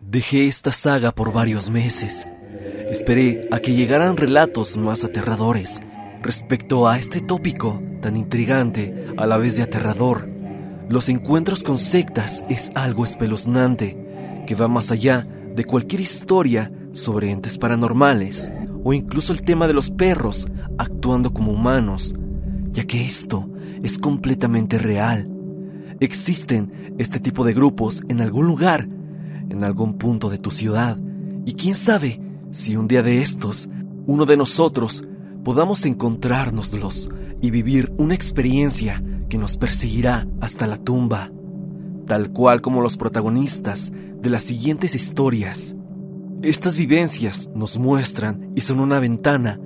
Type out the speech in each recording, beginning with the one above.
Dejé esta saga por varios meses. Esperé a que llegaran relatos más aterradores respecto a este tópico tan intrigante a la vez de aterrador. Los encuentros con sectas es algo espeluznante que va más allá de cualquier historia sobre entes paranormales o incluso el tema de los perros actuando como humanos, ya que esto es completamente real. Existen este tipo de grupos en algún lugar, en algún punto de tu ciudad, y quién sabe si un día de estos, uno de nosotros, podamos encontrárnoslos y vivir una experiencia que nos perseguirá hasta la tumba, tal cual como los protagonistas de las siguientes historias. Estas vivencias nos muestran y son una ventana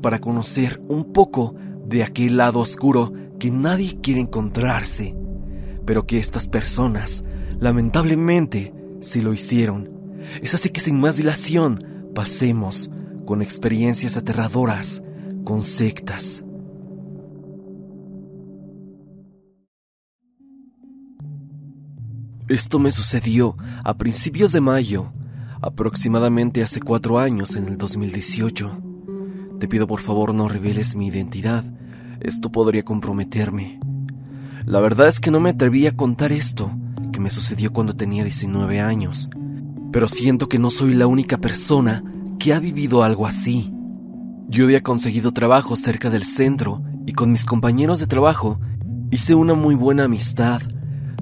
para conocer un poco de aquel lado oscuro que nadie quiere encontrarse, pero que estas personas, lamentablemente, sí lo hicieron. Es así que sin más dilación, pasemos con experiencias aterradoras, con sectas. Esto me sucedió a principios de mayo, aproximadamente hace cuatro años, en el 2018. Te pido por favor no reveles mi identidad, esto podría comprometerme. La verdad es que no me atreví a contar esto, me sucedió cuando tenía 19 años, pero siento que no soy la única persona que ha vivido algo así. Yo había conseguido trabajo cerca del centro y con mis compañeros de trabajo hice una muy buena amistad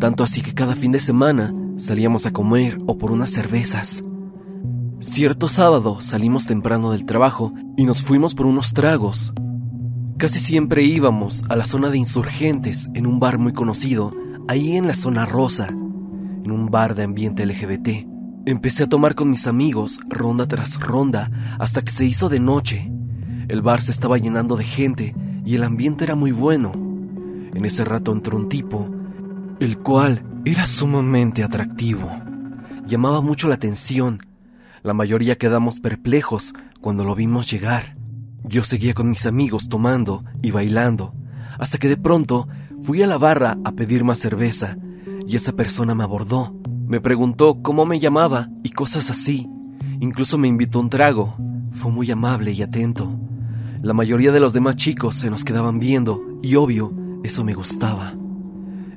tanto así que cada fin de semana salíamos a comer o por unas cervezas. Cierto sábado salimos temprano del trabajo y nos fuimos por unos tragos. Casi siempre íbamos a la zona de insurgentes en un bar muy conocido, ahí en la zona rosa, un bar de ambiente LGBT. Empecé a tomar con mis amigos ronda tras ronda hasta que se hizo de noche. El bar se estaba llenando de gente y el ambiente era muy bueno. En ese rato entró un tipo el cual era sumamente atractivo. Llamaba mucho la atención. La mayoría quedamos perplejos cuando lo vimos llegar. Yo seguía con mis amigos tomando y bailando, hasta que de pronto fui a la barra a pedir más cerveza y esa persona me abordó. Me preguntó cómo me llamaba y cosas así. Incluso me invitó un trago. Fue muy amable y atento. La mayoría de los demás chicos se nos quedaban viendo y obvio, eso me gustaba.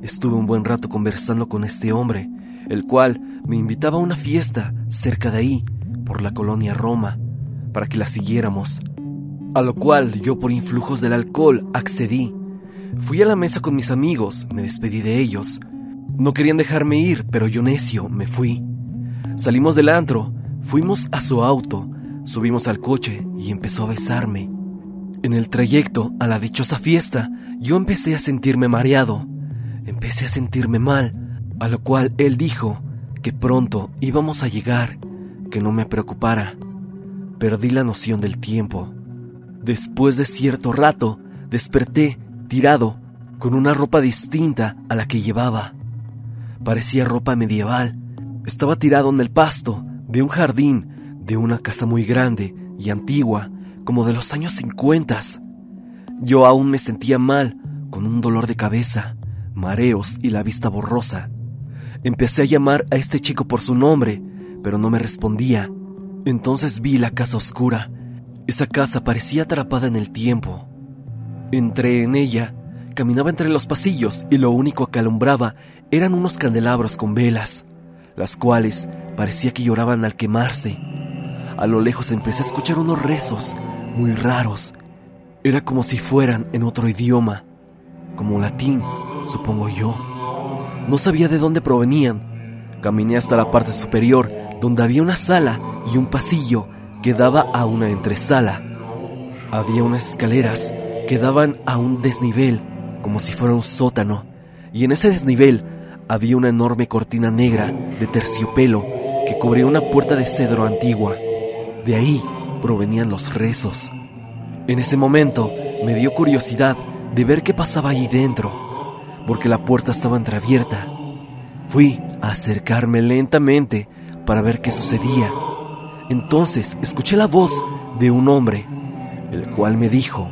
Estuve un buen rato conversando con este hombre, el cual me invitaba a una fiesta cerca de ahí, por la colonia Roma, para que la siguiéramos. A lo cual yo por influjos del alcohol accedí. Fui a la mesa con mis amigos, me despedí de ellos. No querían dejarme ir, pero yo necio me fui. Salimos del antro, fuimos a su auto, subimos al coche y empezó a besarme. En el trayecto a la dichosa fiesta, yo empecé a sentirme mareado empecé a sentirme mal, a lo cual él dijo que pronto íbamos a llegar, que no me preocupara. Perdí la noción del tiempo. Después de cierto rato, desperté tirado, con una ropa distinta a la que llevaba. Parecía ropa medieval. Estaba tirado en el pasto de un jardín de una casa muy grande y antigua, como de los años 50. Yo aún me sentía mal, con un dolor de cabeza mareos y la vista borrosa. Empecé a llamar a este chico por su nombre, pero no me respondía. Entonces vi la casa oscura. Esa casa parecía atrapada en el tiempo. Entré en ella, caminaba entre los pasillos y lo único que alumbraba eran unos candelabros con velas, las cuales parecía que lloraban al quemarse. A lo lejos empecé a escuchar unos rezos muy raros. Era como si fueran en otro idioma, como latín supongo yo. No sabía de dónde provenían. Caminé hasta la parte superior, donde había una sala y un pasillo que daba a una entresala. Había unas escaleras que daban a un desnivel, como si fuera un sótano, y en ese desnivel había una enorme cortina negra de terciopelo que cubría una puerta de cedro antigua. De ahí provenían los rezos. En ese momento me dio curiosidad de ver qué pasaba ahí dentro porque la puerta estaba entreabierta. Fui a acercarme lentamente para ver qué sucedía. Entonces escuché la voz de un hombre, el cual me dijo,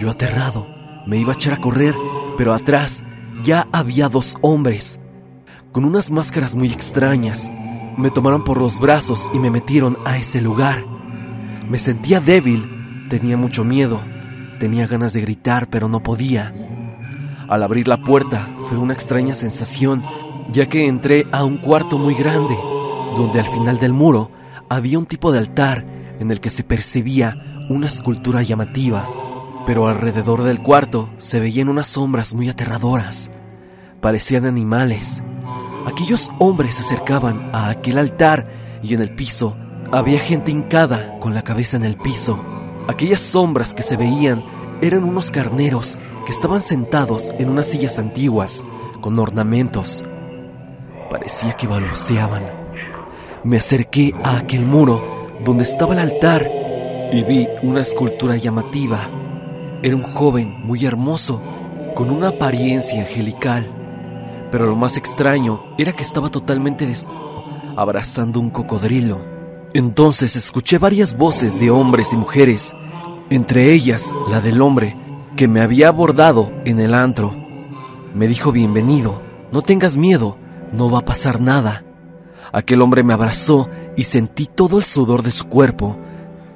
Yo aterrado, me iba a echar a correr, pero atrás ya había dos hombres, con unas máscaras muy extrañas. Me tomaron por los brazos y me metieron a ese lugar. Me sentía débil, tenía mucho miedo, tenía ganas de gritar, pero no podía. Al abrir la puerta fue una extraña sensación, ya que entré a un cuarto muy grande, donde al final del muro había un tipo de altar en el que se percibía una escultura llamativa, pero alrededor del cuarto se veían unas sombras muy aterradoras. Parecían animales. Aquellos hombres se acercaban a aquel altar y en el piso había gente hincada con la cabeza en el piso. Aquellas sombras que se veían eran unos carneros que estaban sentados en unas sillas antiguas con ornamentos. Parecía que balbuceaban. Me acerqué a aquel muro donde estaba el altar y vi una escultura llamativa. Era un joven muy hermoso, con una apariencia angelical. Pero lo más extraño era que estaba totalmente desnudo, abrazando un cocodrilo. Entonces escuché varias voces de hombres y mujeres, entre ellas la del hombre que me había abordado en el antro. Me dijo bienvenido, no tengas miedo, no va a pasar nada. Aquel hombre me abrazó y sentí todo el sudor de su cuerpo.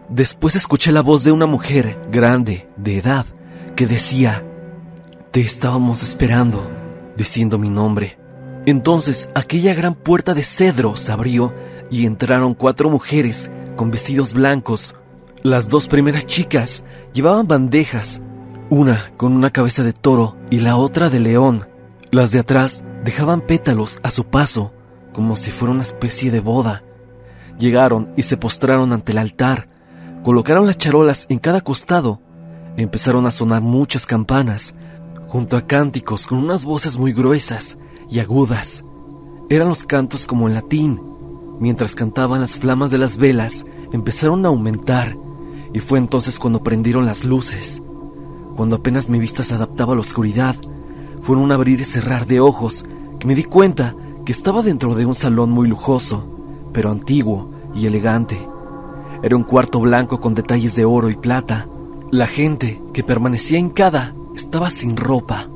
Después escuché la voz de una mujer grande, de edad, que decía, Te estábamos esperando, diciendo mi nombre. Entonces aquella gran puerta de cedro se abrió y entraron cuatro mujeres con vestidos blancos. Las dos primeras chicas llevaban bandejas, una con una cabeza de toro y la otra de león. Las de atrás dejaban pétalos a su paso, como si fuera una especie de boda. Llegaron y se postraron ante el altar, colocaron las charolas en cada costado, empezaron a sonar muchas campanas, junto a cánticos con unas voces muy gruesas y agudas. Eran los cantos como en latín. Mientras cantaban las flamas de las velas empezaron a aumentar, y fue entonces cuando prendieron las luces. Cuando apenas mi vista se adaptaba a la oscuridad, fue un abrir y cerrar de ojos que me di cuenta que estaba dentro de un salón muy lujoso, pero antiguo y elegante. Era un cuarto blanco con detalles de oro y plata. La gente que permanecía hincada estaba sin ropa.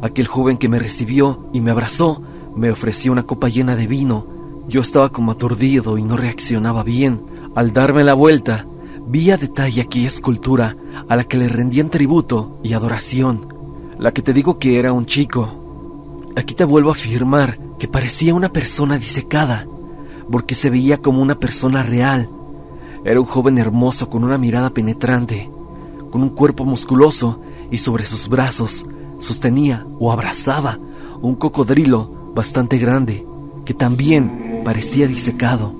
Aquel joven que me recibió y me abrazó me ofreció una copa llena de vino. Yo estaba como aturdido y no reaccionaba bien. Al darme la vuelta, vi a detalle aquella escultura a la que le rendían tributo y adoración. La que te digo que era un chico. Aquí te vuelvo a afirmar que parecía una persona disecada, porque se veía como una persona real. Era un joven hermoso con una mirada penetrante, con un cuerpo musculoso y sobre sus brazos sostenía o abrazaba un cocodrilo bastante grande que también parecía disecado.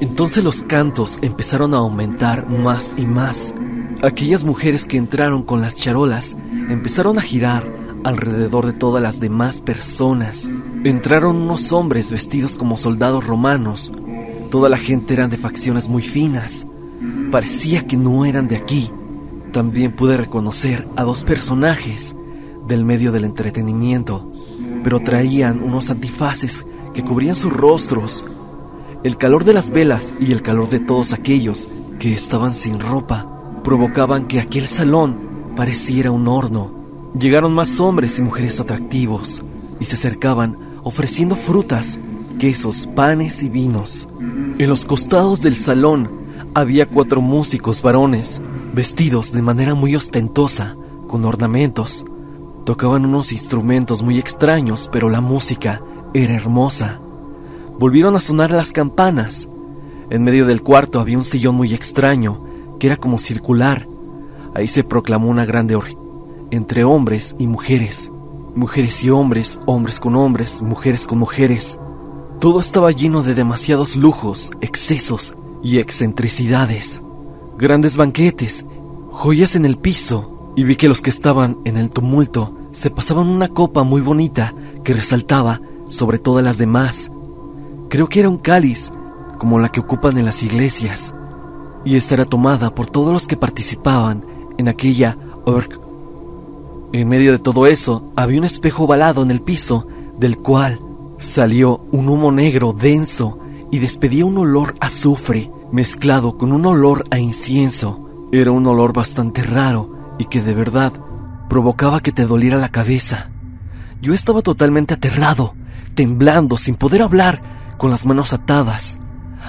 Entonces los cantos empezaron a aumentar más y más. Aquellas mujeres que entraron con las charolas empezaron a girar alrededor de todas las demás personas. Entraron unos hombres vestidos como soldados romanos. Toda la gente eran de facciones muy finas. Parecía que no eran de aquí. También pude reconocer a dos personajes del medio del entretenimiento, pero traían unos antifaces que cubrían sus rostros. El calor de las velas y el calor de todos aquellos que estaban sin ropa provocaban que aquel salón pareciera un horno. Llegaron más hombres y mujeres atractivos y se acercaban ofreciendo frutas, quesos, panes y vinos. En los costados del salón había cuatro músicos varones, vestidos de manera muy ostentosa, con ornamentos. Tocaban unos instrumentos muy extraños, pero la música era hermosa. Volvieron a sonar las campanas. En medio del cuarto había un sillón muy extraño, que era como circular. Ahí se proclamó una grande orgía entre hombres y mujeres, mujeres y hombres, hombres con hombres, mujeres con mujeres. Todo estaba lleno de demasiados lujos, excesos y excentricidades. Grandes banquetes, joyas en el piso, y vi que los que estaban en el tumulto se pasaban una copa muy bonita que resaltaba sobre todas las demás. Creo que era un cáliz, como la que ocupan en las iglesias, y esta era tomada por todos los que participaban en aquella org en medio de todo eso había un espejo ovalado en el piso, del cual salió un humo negro denso y despedía un olor a azufre mezclado con un olor a incienso. Era un olor bastante raro y que de verdad provocaba que te doliera la cabeza. Yo estaba totalmente aterrado, temblando, sin poder hablar, con las manos atadas.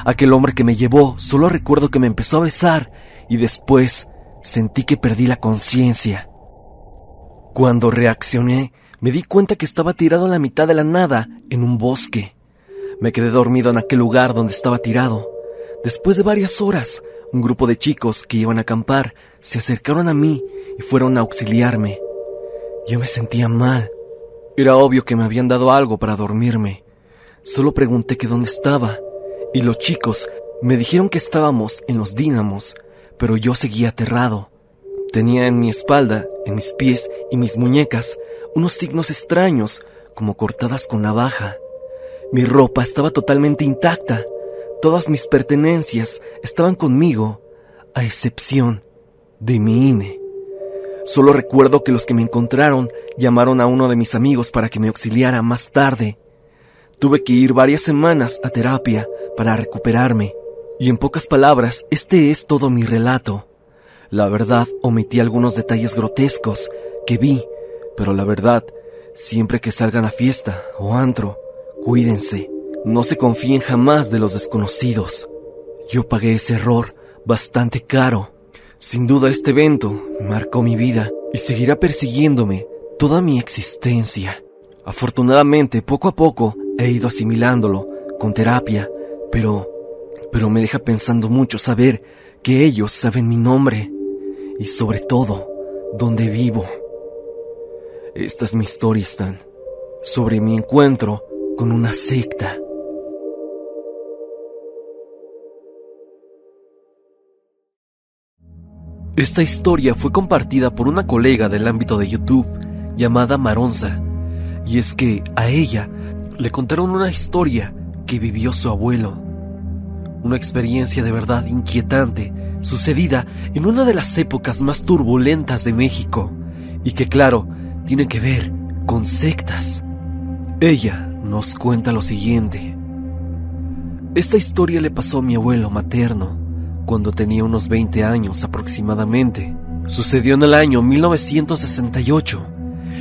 Aquel hombre que me llevó, solo recuerdo que me empezó a besar y después sentí que perdí la conciencia. Cuando reaccioné, me di cuenta que estaba tirado en la mitad de la nada, en un bosque. Me quedé dormido en aquel lugar donde estaba tirado. Después de varias horas, un grupo de chicos que iban a acampar se acercaron a mí y fueron a auxiliarme. Yo me sentía mal. Era obvio que me habían dado algo para dormirme. Solo pregunté que dónde estaba, y los chicos me dijeron que estábamos en los dínamos, pero yo seguía aterrado. Tenía en mi espalda, en mis pies y mis muñecas unos signos extraños, como cortadas con navaja. Mi ropa estaba totalmente intacta. Todas mis pertenencias estaban conmigo, a excepción de mi INE. Solo recuerdo que los que me encontraron llamaron a uno de mis amigos para que me auxiliara más tarde. Tuve que ir varias semanas a terapia para recuperarme. Y en pocas palabras, este es todo mi relato. La verdad, omití algunos detalles grotescos que vi, pero la verdad, siempre que salgan a fiesta o antro, cuídense. No se confíen jamás de los desconocidos. Yo pagué ese error bastante caro. Sin duda este evento marcó mi vida y seguirá persiguiéndome toda mi existencia. Afortunadamente, poco a poco he ido asimilándolo con terapia, pero pero me deja pensando mucho saber que ellos saben mi nombre y sobre todo dónde vivo. Esta es mi historia, Stan, sobre mi encuentro con una secta. Esta historia fue compartida por una colega del ámbito de YouTube llamada Maronza, y es que a ella le contaron una historia que vivió su abuelo una experiencia de verdad inquietante, sucedida en una de las épocas más turbulentas de México, y que claro, tiene que ver con sectas. Ella nos cuenta lo siguiente. Esta historia le pasó a mi abuelo materno cuando tenía unos 20 años aproximadamente. Sucedió en el año 1968.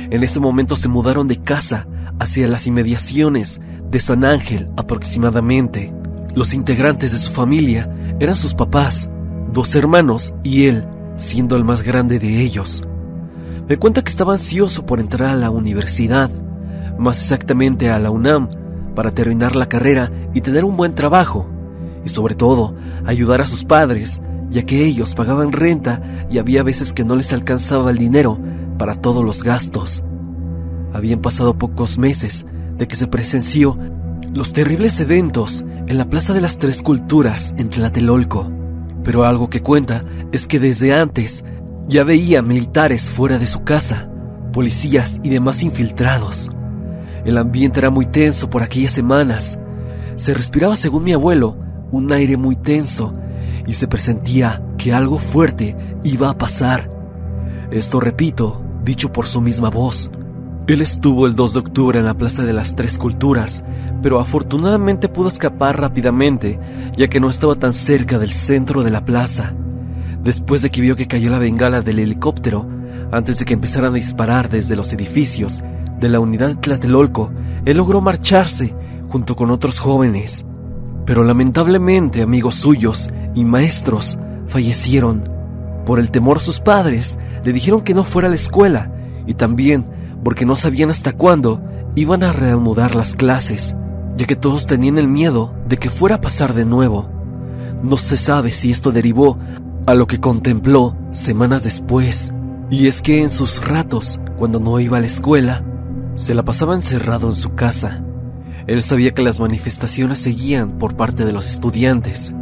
En ese momento se mudaron de casa hacia las inmediaciones de San Ángel aproximadamente. Los integrantes de su familia eran sus papás, dos hermanos y él, siendo el más grande de ellos. Me cuenta que estaba ansioso por entrar a la universidad, más exactamente a la UNAM, para terminar la carrera y tener un buen trabajo, y sobre todo ayudar a sus padres, ya que ellos pagaban renta y había veces que no les alcanzaba el dinero para todos los gastos. Habían pasado pocos meses de que se presenció los terribles eventos en la Plaza de las Tres Culturas en Tlatelolco. Pero algo que cuenta es que desde antes ya veía militares fuera de su casa, policías y demás infiltrados. El ambiente era muy tenso por aquellas semanas. Se respiraba, según mi abuelo, un aire muy tenso y se presentía que algo fuerte iba a pasar. Esto repito, dicho por su misma voz. Él estuvo el 2 de octubre en la Plaza de las Tres Culturas, pero afortunadamente pudo escapar rápidamente, ya que no estaba tan cerca del centro de la plaza. Después de que vio que cayó la bengala del helicóptero, antes de que empezaran a disparar desde los edificios de la unidad Tlatelolco, él logró marcharse junto con otros jóvenes. Pero lamentablemente amigos suyos y maestros fallecieron. Por el temor a sus padres, le dijeron que no fuera a la escuela y también porque no sabían hasta cuándo iban a reanudar las clases, ya que todos tenían el miedo de que fuera a pasar de nuevo. No se sabe si esto derivó a lo que contempló semanas después, y es que en sus ratos, cuando no iba a la escuela, se la pasaba encerrado en su casa. Él sabía que las manifestaciones seguían por parte de los estudiantes,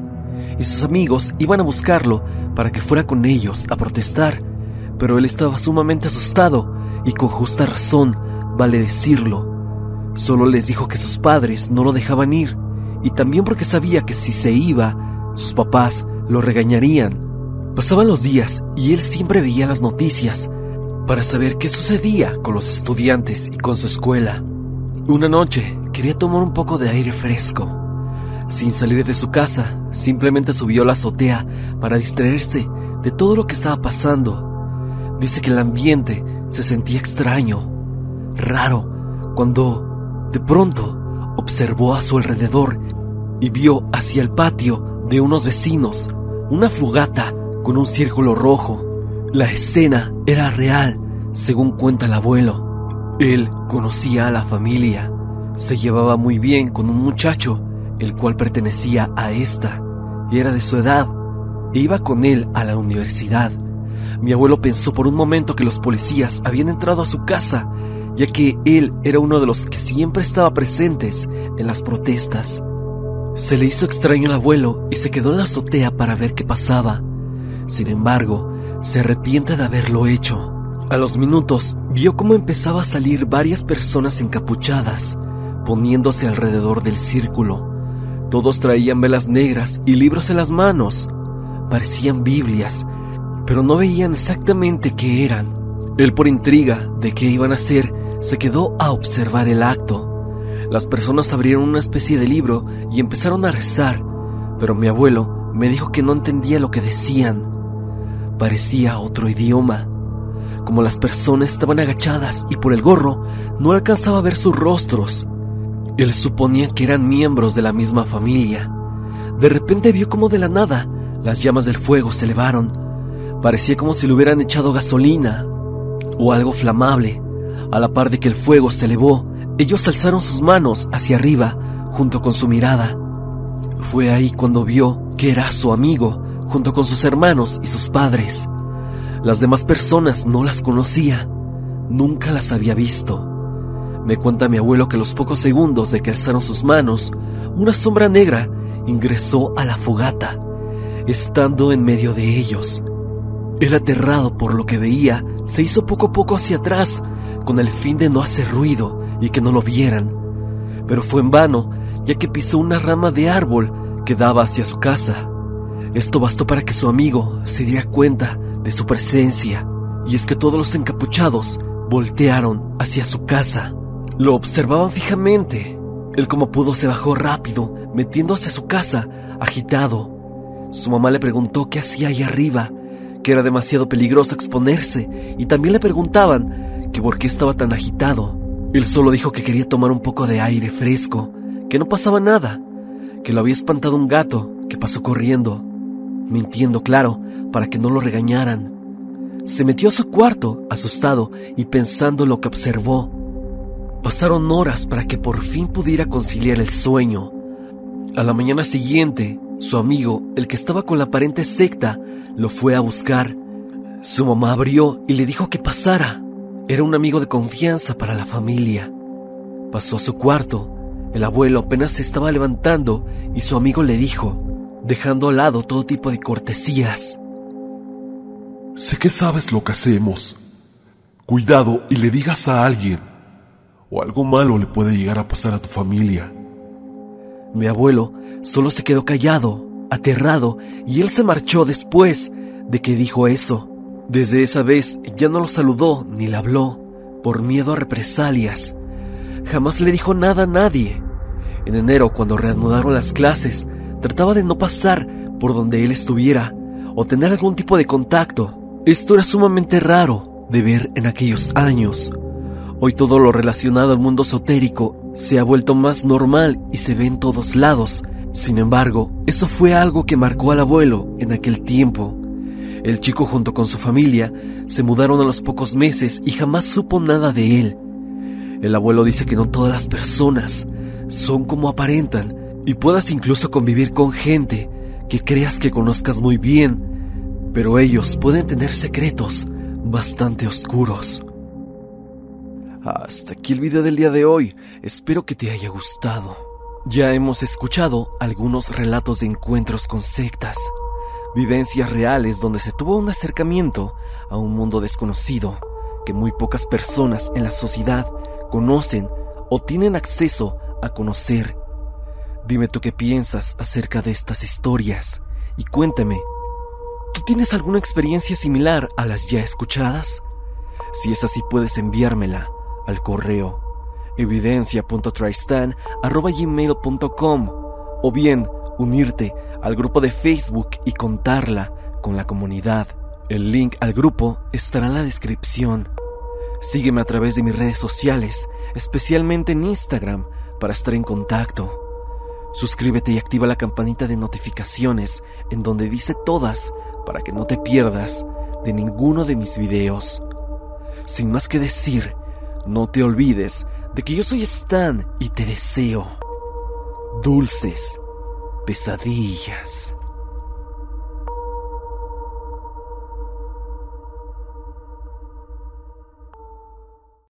y sus amigos iban a buscarlo para que fuera con ellos a protestar, pero él estaba sumamente asustado y con justa razón, vale decirlo. Solo les dijo que sus padres no lo dejaban ir, y también porque sabía que si se iba, sus papás lo regañarían. Pasaban los días y él siempre veía las noticias para saber qué sucedía con los estudiantes y con su escuela. Una noche quería tomar un poco de aire fresco. Sin salir de su casa, simplemente subió a la azotea para distraerse de todo lo que estaba pasando. Dice que el ambiente se sentía extraño, raro, cuando, de pronto, observó a su alrededor y vio hacia el patio de unos vecinos una fogata con un círculo rojo. La escena era real, según cuenta el abuelo. Él conocía a la familia, se llevaba muy bien con un muchacho, el cual pertenecía a esta, y era de su edad, e iba con él a la universidad. Mi abuelo pensó por un momento que los policías habían entrado a su casa, ya que él era uno de los que siempre estaba presentes en las protestas. Se le hizo extraño al abuelo y se quedó en la azotea para ver qué pasaba. Sin embargo, se arrepiente de haberlo hecho. A los minutos vio cómo empezaba a salir varias personas encapuchadas, poniéndose alrededor del círculo. Todos traían velas negras y libros en las manos. Parecían Biblias, pero no veían exactamente qué eran. Él por intriga de qué iban a hacer, se quedó a observar el acto. Las personas abrieron una especie de libro y empezaron a rezar, pero mi abuelo me dijo que no entendía lo que decían. Parecía otro idioma. Como las personas estaban agachadas y por el gorro no alcanzaba a ver sus rostros. Él suponía que eran miembros de la misma familia. De repente vio como de la nada las llamas del fuego se elevaron. Parecía como si le hubieran echado gasolina o algo flamable. A la par de que el fuego se elevó, ellos alzaron sus manos hacia arriba junto con su mirada. Fue ahí cuando vio que era su amigo junto con sus hermanos y sus padres. Las demás personas no las conocía, nunca las había visto. Me cuenta mi abuelo que los pocos segundos de que alzaron sus manos, una sombra negra ingresó a la fogata, estando en medio de ellos. Él aterrado por lo que veía, se hizo poco a poco hacia atrás, con el fin de no hacer ruido y que no lo vieran. Pero fue en vano, ya que pisó una rama de árbol que daba hacia su casa. Esto bastó para que su amigo se diera cuenta de su presencia, y es que todos los encapuchados voltearon hacia su casa. Lo observaban fijamente. Él como pudo se bajó rápido, metiendo hacia su casa, agitado. Su mamá le preguntó qué hacía ahí arriba, que era demasiado peligroso exponerse, y también le preguntaban que por qué estaba tan agitado. Él solo dijo que quería tomar un poco de aire fresco, que no pasaba nada, que lo había espantado un gato que pasó corriendo, mintiendo claro para que no lo regañaran. Se metió a su cuarto, asustado y pensando lo que observó. Pasaron horas para que por fin pudiera conciliar el sueño. A la mañana siguiente, su amigo, el que estaba con la aparente secta, lo fue a buscar. Su mamá abrió y le dijo que pasara. Era un amigo de confianza para la familia. Pasó a su cuarto. El abuelo apenas se estaba levantando y su amigo le dijo, dejando al lado todo tipo de cortesías. Sé que sabes lo que hacemos. Cuidado y le digas a alguien o algo malo le puede llegar a pasar a tu familia. Mi abuelo solo se quedó callado, aterrado, y él se marchó después de que dijo eso. Desde esa vez ya no lo saludó ni le habló, por miedo a represalias. Jamás le dijo nada a nadie. En enero, cuando reanudaron las clases, trataba de no pasar por donde él estuviera o tener algún tipo de contacto. Esto era sumamente raro de ver en aquellos años. Hoy todo lo relacionado al mundo esotérico se ha vuelto más normal y se ve en todos lados. Sin embargo, eso fue algo que marcó al abuelo en aquel tiempo. El chico junto con su familia se mudaron a los pocos meses y jamás supo nada de él. El abuelo dice que no todas las personas son como aparentan y puedas incluso convivir con gente que creas que conozcas muy bien, pero ellos pueden tener secretos bastante oscuros. Hasta aquí el video del día de hoy. Espero que te haya gustado. Ya hemos escuchado algunos relatos de encuentros con sectas, vivencias reales donde se tuvo un acercamiento a un mundo desconocido que muy pocas personas en la sociedad conocen o tienen acceso a conocer. Dime tú qué piensas acerca de estas historias y cuéntame, ¿tú tienes alguna experiencia similar a las ya escuchadas? Si es así puedes enviármela al correo evidencia.tristan.gmail.com o bien unirte al grupo de Facebook y contarla con la comunidad. El link al grupo estará en la descripción. Sígueme a través de mis redes sociales. especialmente en Instagram, para estar en contacto. Suscríbete y activa la campanita de notificaciones en donde dice todas para que no te pierdas de ninguno de mis videos. Sin más que decir, no te olvides de que yo soy Stan y te deseo dulces pesadillas.